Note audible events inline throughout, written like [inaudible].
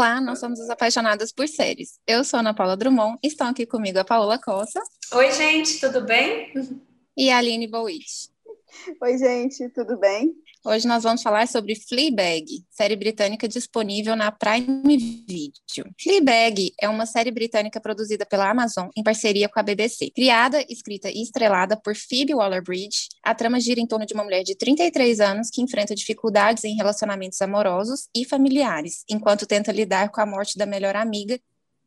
Olá, nós somos os apaixonadas por séries. Eu sou Ana Paula Drummond, estão aqui comigo a Paola Costa. Oi, gente, tudo bem? E a Aline Bowitt. Oi, gente, tudo bem? Hoje nós vamos falar sobre Fleabag, série britânica disponível na Prime Video. Fleabag é uma série britânica produzida pela Amazon em parceria com a BBC. Criada, escrita e estrelada por Phoebe Waller-Bridge, a trama gira em torno de uma mulher de 33 anos que enfrenta dificuldades em relacionamentos amorosos e familiares, enquanto tenta lidar com a morte da melhor amiga.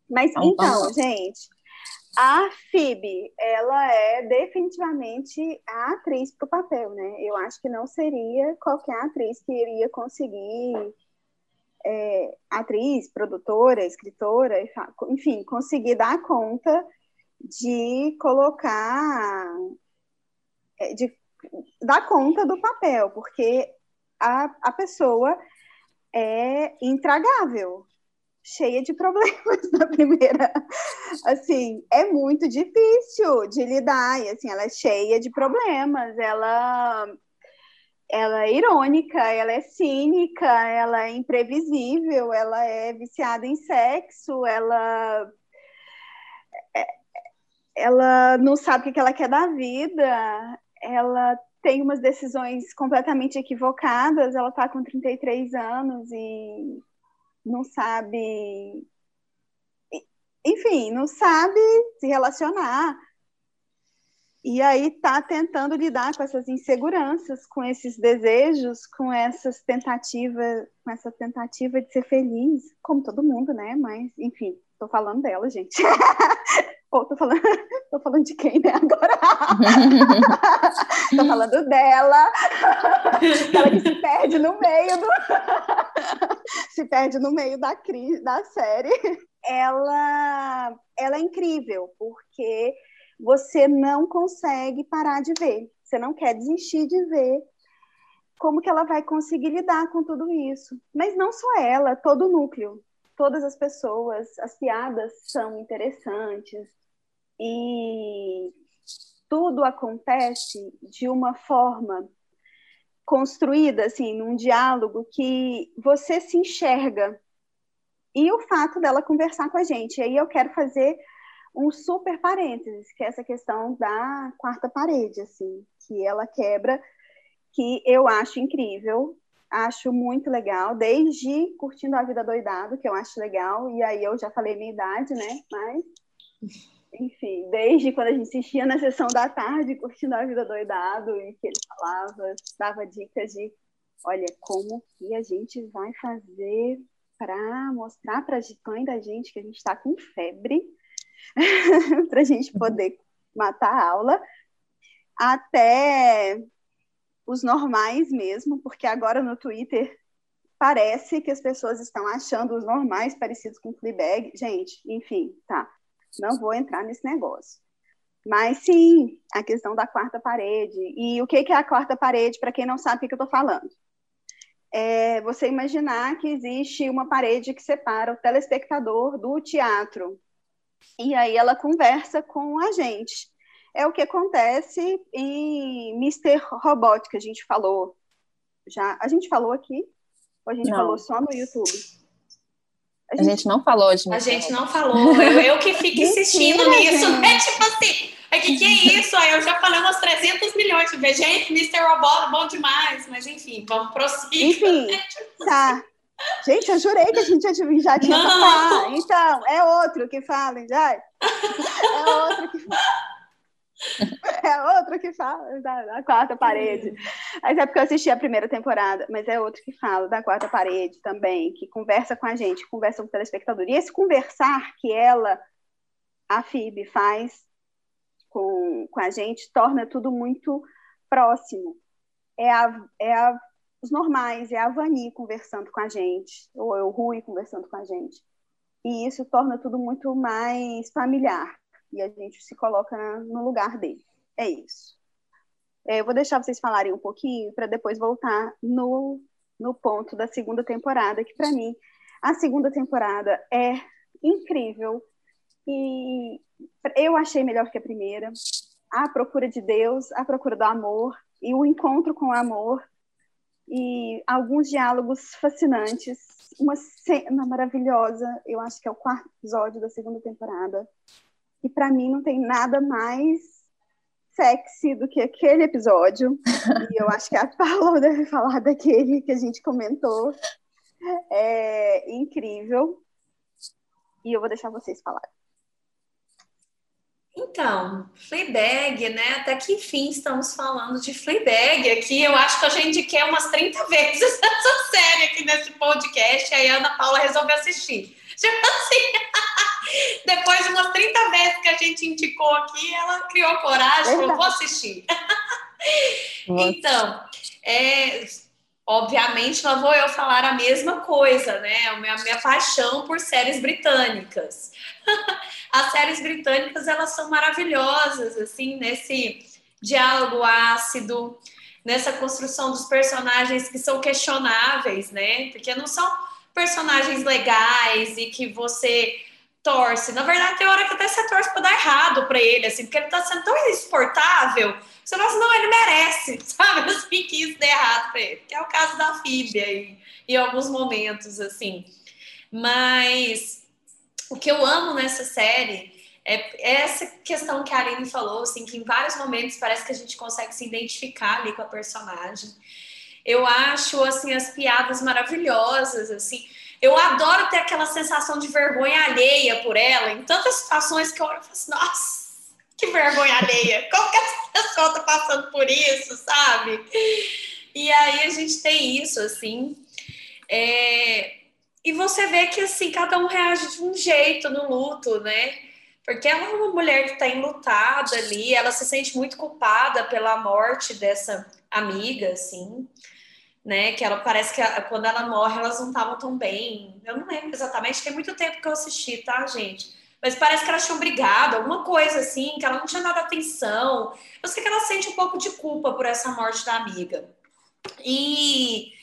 Mas então, gente, a Phoebe, ela é definitivamente a atriz para o papel, né? Eu acho que não seria qualquer atriz que iria conseguir, é, atriz, produtora, escritora, enfim, conseguir dar conta de colocar, é, de dar conta do papel, porque a, a pessoa é intragável, cheia de problemas [laughs] na primeira. Assim, é muito difícil de lidar, e assim, ela é cheia de problemas, ela ela é irônica, ela é cínica, ela é imprevisível, ela é viciada em sexo, ela é, ela não sabe o que ela quer da vida, ela tem umas decisões completamente equivocadas, ela está com 33 anos e não sabe. Enfim, não sabe se relacionar. E aí tá tentando lidar com essas inseguranças, com esses desejos, com essas tentativas, com essa tentativa de ser feliz, como todo mundo, né? Mas, enfim, tô falando dela, gente. [laughs] Ou tô falando, [laughs] tô falando de quem, né, agora? [laughs] tô falando dela, ela que se perde no meio do... [laughs] se perde no meio da crise, da série. Ela, ela é incrível, porque você não consegue parar de ver. Você não quer desistir de ver como que ela vai conseguir lidar com tudo isso. Mas não só ela, todo o núcleo, todas as pessoas, as piadas são interessantes, e tudo acontece de uma forma construída, assim, num diálogo que você se enxerga. E o fato dela conversar com a gente. E aí eu quero fazer um super parênteses, que é essa questão da quarta parede, assim, que ela quebra, que eu acho incrível, acho muito legal, desde Curtindo a Vida Doidado, que eu acho legal, e aí eu já falei minha idade, né, mas enfim, desde quando a gente assistia na sessão da tarde, curtindo a vida doidado, e que ele falava, dava dicas de, olha, como que a gente vai fazer para mostrar para a mãe da gente que a gente está com febre, [laughs] para a gente poder matar a aula, até os normais mesmo, porque agora no Twitter parece que as pessoas estão achando os normais parecidos com Fleabag. Gente, enfim, tá não vou entrar nesse negócio. Mas sim, a questão da quarta parede. E o que é a quarta parede, para quem não sabe o que, eu estou falando? É você imaginar que existe uma parede que separa o telespectador do teatro. E aí ela conversa com a gente. É o que acontece em Mr. Robot, que a gente falou. Já, a gente falou aqui? Ou a gente não. falou só no YouTube? A gente, a gente não falou de A gente não falou. Eu, eu que fico [laughs] insistindo nisso, né? Tipo assim, o que, que é isso? Aí eu já falei umas 300 milhões de vezes. Gente, Mr. Robot, bom demais. Mas enfim, vamos prosseguir. Enfim, né? [laughs] tipo tá. Assim. Gente, eu jurei que a gente já, tinha falado. Então, é outro que fala, já. [laughs] É outro que fala. [laughs] É outro que fala da, da, quarta parede. Mas é porque eu assisti a primeira temporada, mas é outro que fala da quarta parede também, que conversa com a gente, conversa com o telespectador. E esse conversar que ela, a FIB, faz com, com a gente, torna tudo muito próximo. É, a, é a, os normais, é a Vani conversando com a gente, ou é o Rui conversando com a gente. E isso torna tudo muito mais familiar e a gente se coloca no lugar dele. É isso. É, eu vou deixar vocês falarem um pouquinho para depois voltar no, no ponto da segunda temporada, que para mim a segunda temporada é incrível e eu achei melhor que a primeira. A procura de Deus, a procura do amor e o encontro com o amor e alguns diálogos fascinantes, uma cena maravilhosa. Eu acho que é o quarto episódio da segunda temporada. E para mim não tem nada mais sexy do que aquele episódio. e eu acho que a [laughs] Paula deve falar daquele que a gente comentou. É incrível. E eu vou deixar vocês falarem. Então, Fleabag, né? Até que enfim estamos falando de Fleabag aqui. Eu acho que eu já indiquei umas 30 [laughs] vezes essa série aqui nesse podcast. Aí a Ana Paula resolveu assistir. [laughs] Tipo assim, [laughs] depois de umas 30 vezes que a gente indicou aqui, ela criou coragem falou: vou assistir. [laughs] então, é, obviamente, não vou eu falar a mesma coisa, né? A minha, a minha paixão por séries britânicas. [laughs] As séries britânicas, elas são maravilhosas, assim, nesse diálogo ácido, nessa construção dos personagens que são questionáveis, né? Porque não são personagens legais e que você torce. Na verdade, tem hora que até você torce para dar errado para ele, assim, porque ele tá sendo tão insuportável. Você fala assim, não, ele merece, [laughs] sabe? Assim, que isso dê errado para ele. Que é o caso da Fíbia em, em alguns momentos, assim. Mas o que eu amo nessa série é essa questão que a Aline falou, assim, que em vários momentos parece que a gente consegue se identificar ali com a personagem. Eu acho, assim, as piadas maravilhosas, assim. Eu adoro ter aquela sensação de vergonha alheia por ela, em tantas situações que eu olho e falo assim, nossa, que vergonha alheia. Como que essa pessoa tá passando por isso, sabe? E aí a gente tem isso, assim. É... E você vê que, assim, cada um reage de um jeito no luto, né? Porque ela é uma mulher que está enlutada ali, ela se sente muito culpada pela morte dessa amiga, assim né? Que ela parece que quando ela morre, elas não estavam tão bem. Eu não lembro exatamente, tem muito tempo que eu assisti, tá, gente? Mas parece que elas tinham brigado, alguma coisa assim, que ela não tinha dado atenção. Eu sei que ela sente um pouco de culpa por essa morte da amiga. E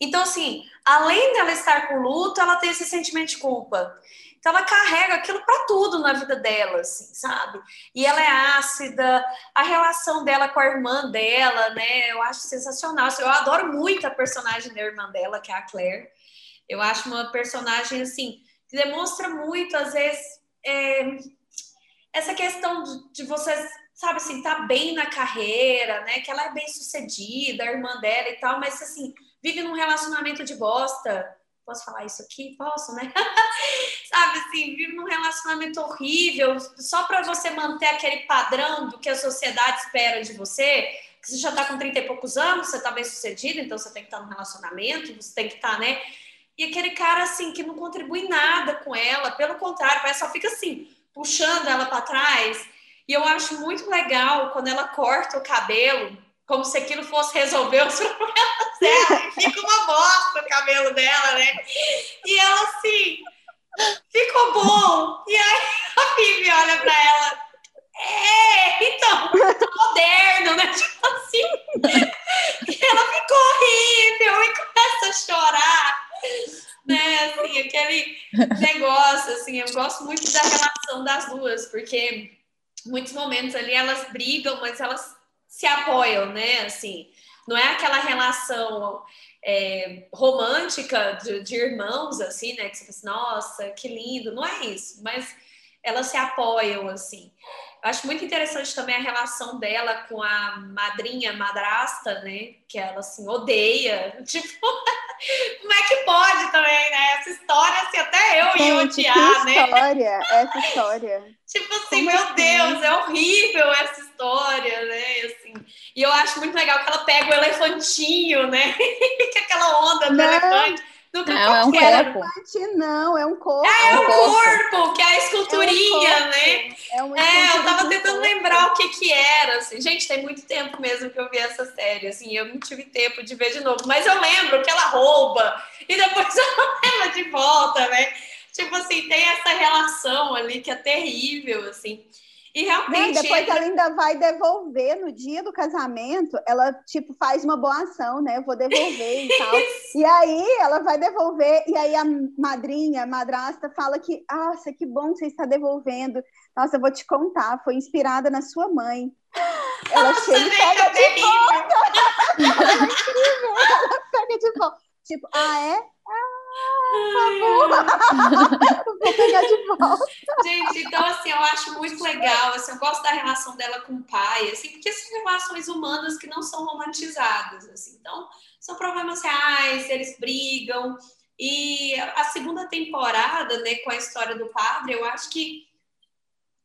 então, assim, além dela estar com luto, ela tem esse sentimento de culpa. Então ela carrega aquilo para tudo na vida dela, assim, sabe? E ela é ácida, a relação dela com a irmã dela, né? Eu acho sensacional. Eu adoro muito a personagem da irmã dela, que é a Claire. Eu acho uma personagem assim que demonstra muito, às vezes, é, essa questão de, de você, sabe assim, tá bem na carreira, né? Que ela é bem sucedida, a irmã dela e tal, mas assim, vive num relacionamento de bosta Posso falar isso aqui? Posso, né? [laughs] Sabe assim, vive num relacionamento horrível só para você manter aquele padrão do que a sociedade espera de você. Que você já tá com 30 e poucos anos, você tá bem sucedido, então você tem que estar tá num relacionamento, você tem que estar, tá, né? E aquele cara assim que não contribui nada com ela, pelo contrário, só fica assim, puxando ela para trás. E eu acho muito legal quando ela corta o cabelo como se aquilo fosse resolver os [laughs] problemas E fica uma bosta o cabelo dela, né? E ela assim, ficou bom. E aí [laughs] a Vivi olha pra ela. É, então, tá moderno, né? [laughs] Tipo assim. E ela ficou horrível e começa a chorar. Né, assim, aquele negócio, assim, eu gosto muito da relação das duas, porque muitos momentos ali elas brigam, mas elas se apoiam, né? Assim, não é aquela relação é, romântica de, de, irmãos, assim, né? Que você pensa, assim, nossa, que lindo. Não é isso, mas elas se apoiam, assim. Eu acho muito interessante também a relação dela com a madrinha, madrasta, né? Que ela, assim, odeia. [laughs] Tipo, como é que pode também, né? Essa história, assim, até eu Gente, ia odiar, né? história, essa história. [laughs] tipo assim, como meu assim? Deus, é horrível essa história, e eu acho muito legal que ela pega o elefantinho, né? [laughs] que aquela onda do Não. elefante do não, é um corpo. Não, é um corpo. É, é um corpo, corpo, que é a esculturinha, é um né? É, uma é eu tava tentando lembrar o que que era, assim. Gente, tem muito tempo mesmo que eu vi essa série, assim, eu não tive tempo de ver de novo, mas eu lembro que ela rouba e depois [laughs] ela de volta, né? Tipo assim, tem essa relação ali que é terrível, assim. E realmente. Não, depois ela ainda vai devolver no dia do casamento, ela tipo faz uma boa ação, né? Eu vou devolver e [laughs] tal. e aí ela vai devolver, e aí a madrinha, a madrasta, fala que, nossa, que bom que você está devolvendo. Nossa, eu vou te contar, foi inspirada na sua mãe. [laughs] Ela nossa, chega e [laughs] pega de volta. ela é incrível. Ela Vou pegar de volta. Gente, então assim, eu acho muito legal, assim, eu gosto da relação dela com o pai, assim, porque são relações humanas que não são romantizadas, assim. Então, são problemas reais, eles brigam. E a segunda temporada, né, com a história do padre, eu acho que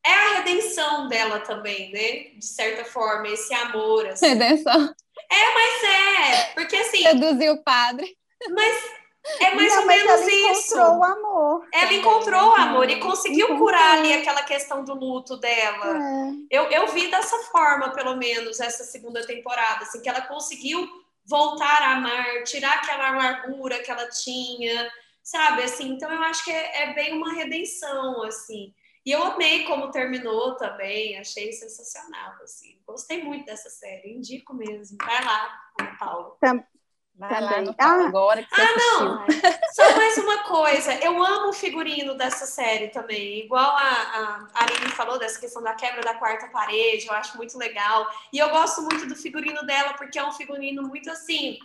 é a redenção dela também, né? De certa forma, esse amor. Assim. Redenção. É, mas é, porque assim. Seduzir o padre. Mas é mais Não, ou menos ela isso. encontrou o amor. Ela encontrou o amor e conseguiu Encontrou. curar ali aquela questão do luto dela. É. Eu, eu vi dessa forma, pelo menos, essa segunda temporada, assim, que ela conseguiu voltar a amar, tirar aquela amargura que ela tinha, sabe? Assim, então eu acho que é, é bem uma redenção, assim. E eu amei como terminou também, achei sensacional, assim. Gostei muito dessa série, indico mesmo. Vai lá, Ana Paula. Vai lá Também. Ah. agora que você Ah, não. assistiu. [laughs] Só mais uma coisa, eu amo o figurino dessa série também. Igual a, a Aline falou dessa questão da quebra da quarta parede, eu acho muito legal. E eu gosto muito do figurino dela, porque é um figurino muito assim,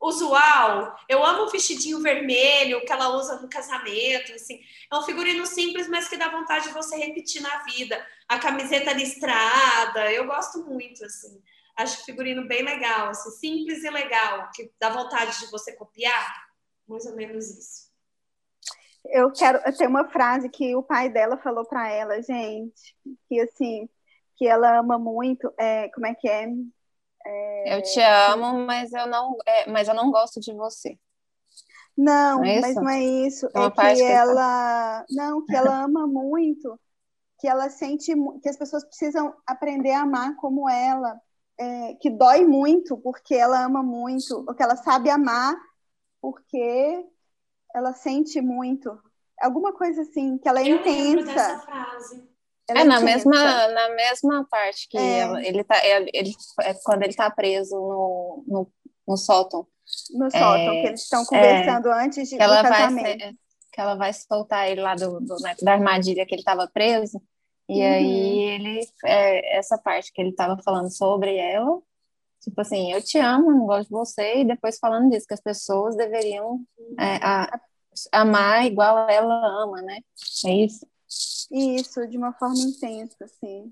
usual. Eu amo o vestidinho vermelho que ela usa no casamento, assim. É um figurino simples, mas que dá vontade de você repetir na vida. A camiseta listrada, eu gosto muito, assim. Acho figurino bem legal, assim, simples e legal, que dá vontade de você copiar. Mais ou menos isso. Eu quero. Tem uma frase que o pai dela falou pra ela, gente, que assim, que ela ama muito. É, como é que é? Eu te amo, mas eu não, é, mas eu não gosto de você. Não, Não é mas não é isso. É uma É que que ela. Não, que ela ama muito, que ela sente que as pessoas precisam aprender a amar como ela, é, que dói muito porque ela ama muito, ou que ela sabe amar porque ela sente muito. Alguma coisa assim, que ela é Eu dessa intensa. frase. ela É na intensa. mesma, na mesma parte que É. ela- ele tá, é, ele, é quando ele tá preso no, no, no sótão. no sótão, É, que eles estão conversando antes de, Que ela, do vai, casamento. ser- que ela vai soltar ele lá do, do- né, da armadilha que ele estava preso. E Uhum. aí ele é, essa parte que ele estava falando sobre ela, tipo assim, eu te amo, não gosto de você, e depois falando disso, que as pessoas deveriam é, a- amar igual ela ama, né? É isso? Isso, de uma forma intensa, assim.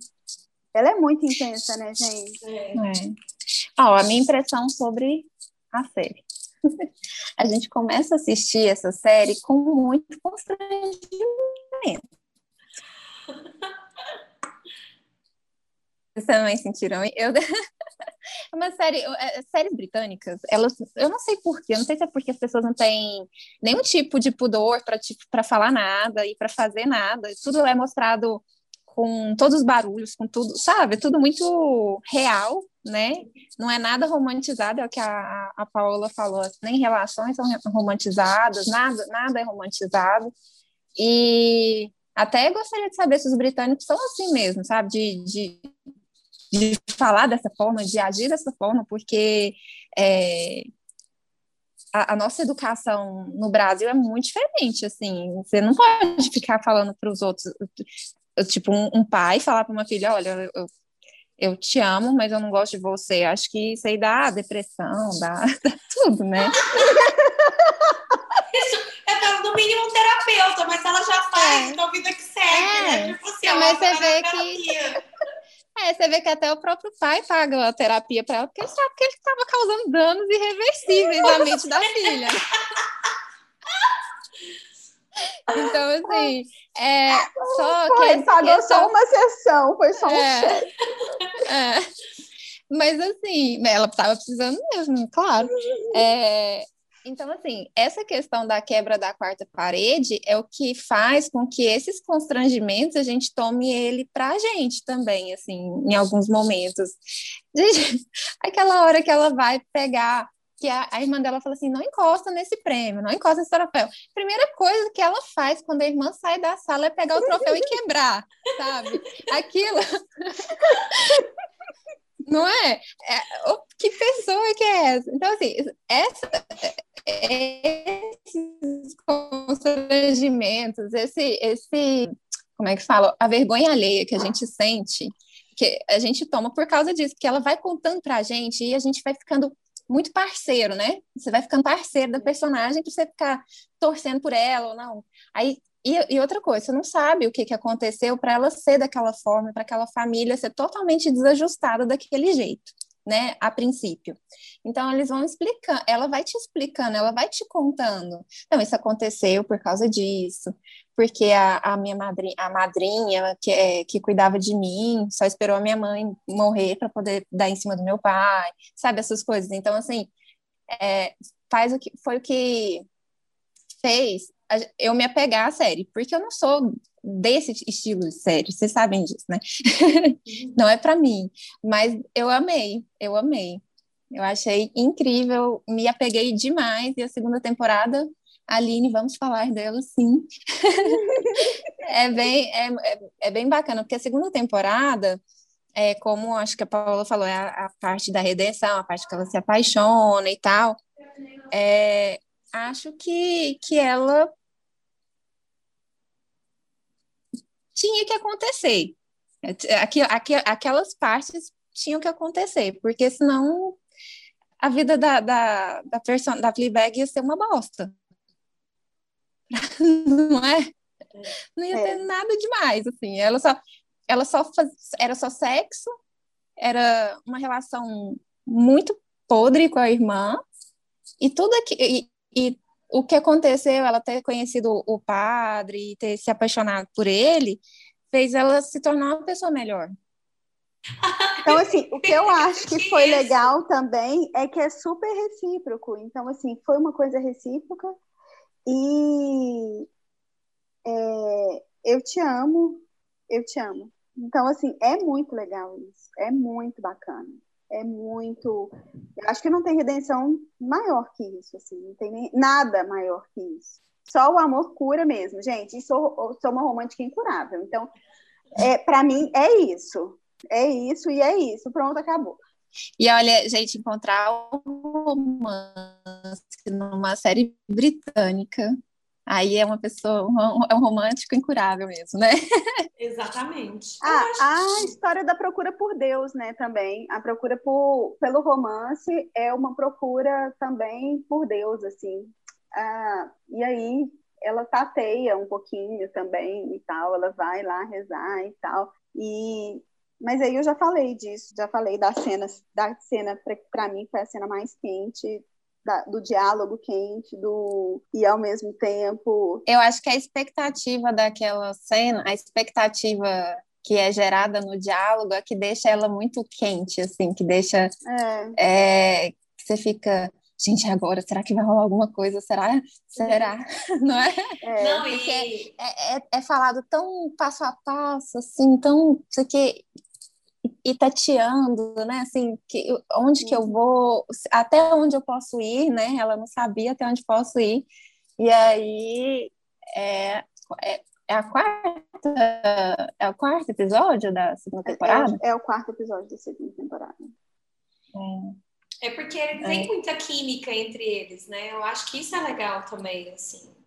Ela é muito intensa, né, gente? É. É. Ó, a minha impressão sobre a série. [laughs] A gente começa a assistir essa série com muito constrangimento. [laughs] Vocês também sentiram? [laughs] Eu... É uma série, é, séries britânicas, elas, eu não sei porquê, não sei se é porque as pessoas não têm nenhum tipo de pudor para tipo, para falar nada e para fazer nada. Tudo é mostrado com todos os barulhos, com tudo, sabe? Tudo muito real, né? Não é nada romantizado, é o que a, a Paola falou, nem relações são romantizadas, nada, nada é romantizado. E até gostaria de saber se os britânicos são assim mesmo, sabe? De, de, de falar dessa forma, de agir dessa forma, porque é, a, a, nossa educação no Brasil é muito diferente, assim. Você não pode ficar falando para os outros, tipo, um, um pai falar para uma filha, olha, eu, eu te amo, mas eu não gosto de você. Acho que isso aí dá depressão, dá, [laughs] dá tudo, né? Isso é no mínimo um terapeuta, mas ela já faz, é. então vida que segue, é. né? Tipo assim, é, mas você vê que é, você vê que até o próprio pai paga a terapia para ela, porque ele sabe que ele estava causando danos irreversíveis na mente da filha. Então, assim, é, só foi, que. pagou questão... só uma sessão, foi só um é, cheque. É. Mas, assim, ela estava precisando mesmo, claro. É, então, assim, essa questão da quebra da quarta parede é o que faz com que esses constrangimentos a gente tome ele para a gente também, assim, em alguns momentos. Gente, [laughs] aquela hora que ela vai pegar, que a, a, irmã dela fala assim, não encosta nesse prêmio, não encosta nesse troféu. Primeira coisa que ela faz quando a irmã sai da sala é pegar o troféu e quebrar, [laughs] sabe? Aquilo... [laughs] Não é? é? Que pessoa que é essa? Então, assim, essa, esses constrangimentos, esse, esse, como é que fala? A vergonha alheia que a gente sente, que a gente toma por causa disso, que ela vai contando pra gente e a gente vai ficando muito parceiro, né? Você vai ficando parceiro da personagem para você ficar torcendo por ela ou não. Aí e, e, outra coisa, você não sabe o que, que aconteceu para ela ser daquela forma, para aquela família ser totalmente desajustada daquele jeito, né? A princípio. Então, eles vão explicando, ela vai te explicando, ela vai te contando. Não, isso aconteceu por causa disso, porque a, a minha madrinha, a madrinha que, é, que cuidava de mim só esperou a minha mãe morrer para poder dar em cima do meu pai, sabe? Essas coisas. Então, assim, é, faz o que foi o que fez eu me apegar à série, porque eu não sou desse estilo de série, vocês sabem disso, né? Uhum. [laughs] não é para mim, mas eu amei, eu amei. Eu achei incrível, me apeguei demais e a segunda temporada, Aline, vamos falar dela sim. [laughs] é bem é, é, é, bem bacana, porque a segunda temporada é como acho que a Paula falou, é a, a parte da redenção, a parte que ela se apaixona e tal. É, acho que, que ela tinha que acontecer. Aqui, aqui, aquelas partes tinham que acontecer, porque senão a vida da, da, da, person, da Fleabag ia ser uma bosta. [laughs] Não é? Não ia ter é. nada demais, assim. Ela só, ela só faz, era só sexo, era uma relação muito podre com a irmã, e tudo aqui, e, e o que aconteceu, ela ter conhecido o padre e ter se apaixonado por ele, fez ela se tornar uma pessoa melhor. Então, assim, o que eu [laughs] acho que foi legal também é que é super recíproco. Então, assim, foi uma coisa recíproca e é, eu te amo, eu te amo. Então, assim, é muito legal isso, é muito bacana é muito. Eu acho que não tem redenção maior que isso, assim, não tem nem... nada maior que isso. Só o amor cura mesmo, gente. E sou, sou uma romântica incurável. Então, é, para mim, é isso. É isso e é isso. Pronto, acabou. E olha, gente, encontrar um romance numa série britânica aí é uma pessoa, um, é um romântico incurável mesmo, né? [laughs] Exatamente. Ah, a história da procura por Deus, né, também. A procura por, pelo romance é uma procura também por Deus, assim. Ah, e aí ela tateia um pouquinho também e tal, ela vai lá rezar e tal. E mas aí eu já falei disso, já falei das cenas, da cena para mim foi a cena mais quente da, do diálogo quente, do e ao mesmo tempo. Eu acho que a expectativa daquela cena, a expectativa que é gerada no diálogo é que deixa ela muito quente, assim, que deixa é. É, que você fica gente, agora, será que vai rolar alguma coisa? Será? Será? [laughs] Não é? é Não, Porque e... é, é, é, falado tão passo a passo, assim, tão... Isso aqui, e tateando, né? Assim, que, onde que eu uhum. vou, até onde eu posso ir, né? Ela não sabia até onde posso ir. E aí é, é, é a quarta, é o quarto episódio da segunda é, temporada? É, é, o quarto episódio da segunda temporada. É, é porque tem é. muita química entre eles, né? Eu acho que isso é legal também, assim.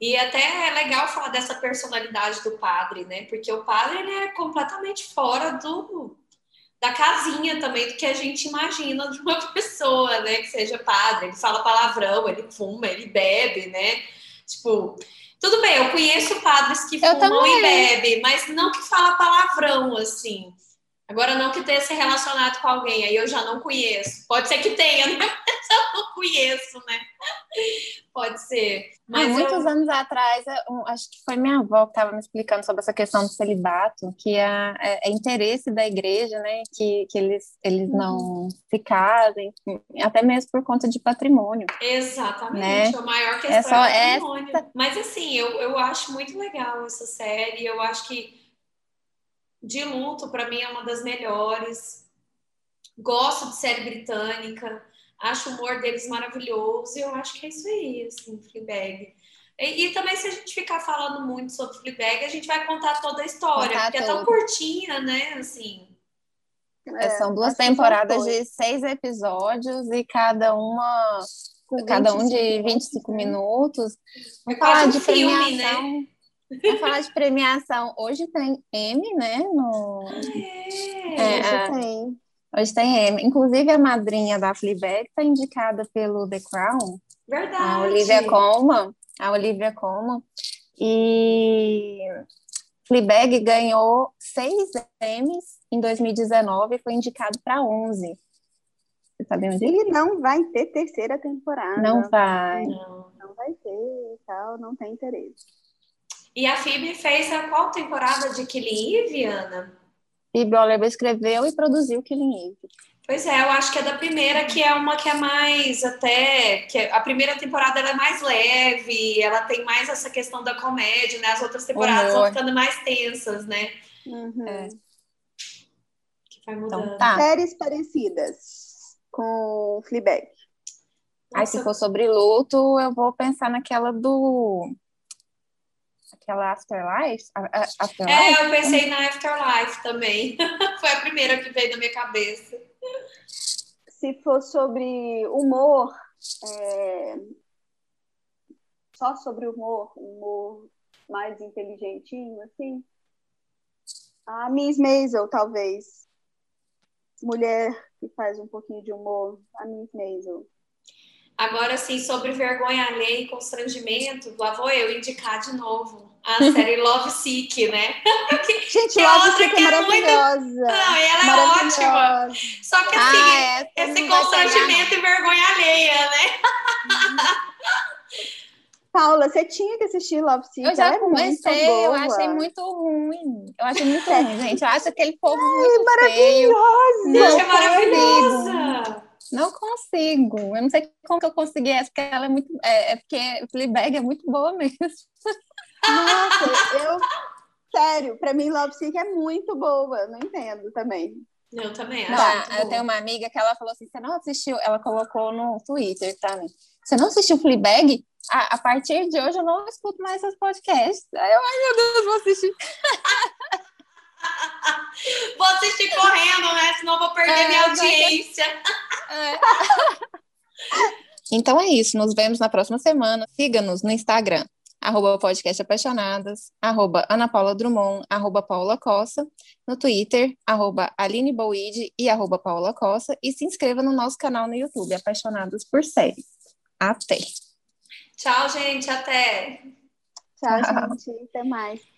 E até é legal falar dessa personalidade do padre, né? Porque o padre ele é completamente fora do da casinha também do que a gente imagina de uma [laughs] pessoa, né? Que seja padre. Ele fala palavrão, ele fuma, ele bebe, né? Tipo, tudo bem, eu conheço padres que eu fumam também. e bebem, mas não que fala palavrão, assim. Agora, não que tenha se relacionado com alguém, aí eu já não conheço. Pode ser que tenha, né? [laughs] Mas eu não conheço, né? Pode ser. Mas Há muitos eu... anos atrás, eu, acho que foi minha avó que estava me explicando sobre essa questão do celibato, que é, é, é interesse da igreja, né? Que, que eles, eles uhum. não se casem, até mesmo por conta de patrimônio. Exatamente. Né? A maior questão é, só é patrimônio. Essa... Mas assim, eu, eu acho muito legal essa série. Eu acho que de luto, para mim, é uma das melhores. Gosto de série britânica, acho o humor deles maravilhoso, e eu acho que é isso aí, assim, Fleabag. E, e, também, se a gente ficar falando muito sobre Fleabag, a gente vai contar toda a história, contar porque tudo. é tão curtinha, né, assim. É, são duas temporadas de seis episódios e cada uma cada um de 25 minutos. É falar de um filme, né? premiação. Né? Vamos falar de premiação. Hoje tem M, né? No... É, é, tem. Hoje tem M. Inclusive, a madrinha da Fleabag está indicada pelo The Crown. Verdade. A Olivia Colman. A Olivia Colman. E Fleabag ganhou seis Emmys em 2019 e foi indicado para 11. Você sabia disso? E não vai ter terceira temporada. Não vai. Não. Não vai ter e tal, não tem interesse. E a Phoebe fez a qual temporada de Killing Eve, Ana? Phoebe Oliver escreveu e produziu Killing Eve. Pois é, eu acho que é da primeira, que é uma que é mais até. que A primeira temporada ela é mais leve, ela tem mais essa questão da comédia, né? As outras temporadas vão ficando mais tensas, né? Uhum. É. Que vai mudando. Então tá. Séries parecidas com Fleabag. Aí, se Nossa, for sobre luto, eu vou pensar naquela do. Aquela Afterlife? A- a- Afterlife? É, eu pensei na Afterlife também. [laughs] Foi a primeira que veio na minha cabeça. Se for sobre humor, é, só sobre humor, humor mais inteligentinho, assim, a Miss Maisel, talvez. Mulher que faz um pouquinho de humor, a Miss Maisel. Agora, assim, sobre vergonha alheia e constrangimento, lá vou eu indicar de novo a [laughs] série Love Sick, né? [laughs] Gente, Que Love Sick que é é muito- maravilhosa. Não, e ela é ótima. Maravilhosa. Só que assim, Ah, é, esse constrangimento e vergonha alheia, né? [laughs] Paula, você tinha que assistir Love Sick. Eu já é muito comecei, eu achei muito ruim. Eu achei muito ruim, gente. Eu acho aquele povo muito feio. Maravilhosa. Não Gente, é maravilhosa! Não consigo. Eu não sei como que eu consegui essa, porque ela é muito. É, é porque Fleabag é muito boa mesmo. [laughs] Nossa, eu. Sério, pra mim Love Sick é muito boa. Não entendo também. Eu também acho. Não, Tá, eu tenho uma amiga que ela falou assim: você não assistiu? Ela colocou no Twitter pra mim. Você não assistiu Fleabag? A, a partir de hoje eu não escuto mais seus podcasts. Aí eu, ai meu Deus, vou assistir. [laughs] Vou assistir correndo, né? Senão eu vou perder É, minha audiência. É. Então é isso. Nos vemos na próxima semana. Siga-nos no Instagram, arroba podcast apaixonadas, arroba Ana Paula Drummond, arroba Paula Costa, no Twitter, arroba Aline Boide e arroba Paula Costa, e se inscreva no nosso canal no YouTube, Apaixonadas por Séries. Até! Tchau, gente. Até. Tchau, [laughs] gente. Até mais.